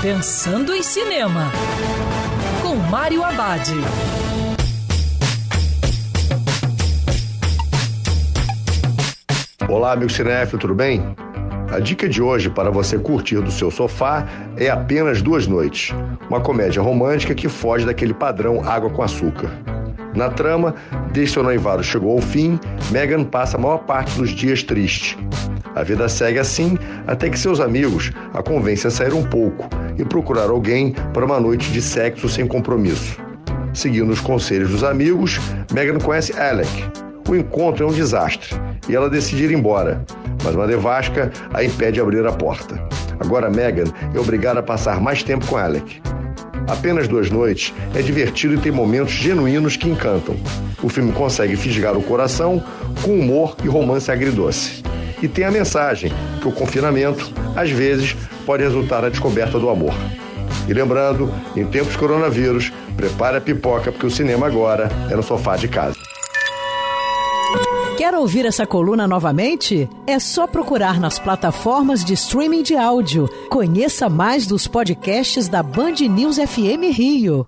Pensando em Cinema, com Mário Abad. Olá, amigo cinéfilo, tudo bem? A dica de hoje para você curtir do seu sofá é apenas duas noites. Uma comédia romântica que foge daquele padrão água com açúcar. Na trama, desde seu noivado chegou ao fim, Megan passa a maior parte dos dias triste. A vida segue assim até que seus amigos a convencem a sair um pouco e procurar alguém para uma noite de sexo sem compromisso. Seguindo os conselhos dos amigos, Megan conhece Alec. O encontro é um desastre e ela decide ir embora, mas uma devasca a impede de abrir a porta. Agora Megan é obrigada a passar mais tempo com Alec. Apenas duas noites é divertido e tem momentos genuínos que encantam. O filme consegue fisgar o coração com humor e romance agridoce. E tem a mensagem que o confinamento, às vezes, pode resultar na descoberta do amor. E lembrando, em tempos de coronavírus, prepare a pipoca porque o cinema agora é no sofá de casa. Quer ouvir essa coluna novamente? É só procurar nas plataformas de streaming de áudio. Conheça mais dos podcasts da Band News FM Rio.